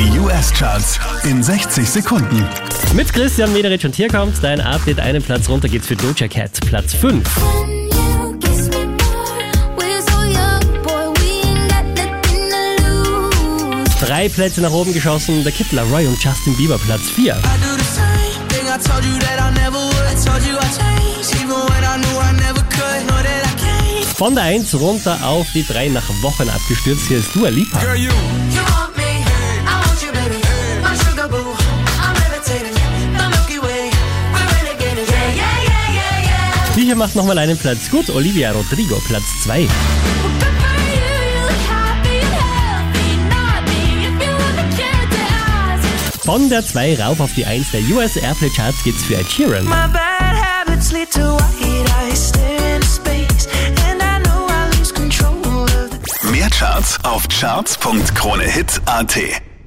Die US-Charts in 60 Sekunden. Mit Christian Mederich und hier kommt dein Update. Einen Platz runter geht's für Doja Cat, Platz 5. Drei Plätze nach oben geschossen, der Kid Roy und Justin Bieber, Platz 4. Von der 1 runter auf die 3 nach Wochen abgestürzt. Hier ist Dua Lipa. Die hier macht nochmal einen Platz gut. Olivia Rodrigo, Platz 2. Von der 2 rauf auf die 1 der US Airplay Charts geht's für Ed Sheeran. Mehr Charts auf charts.kronehit.at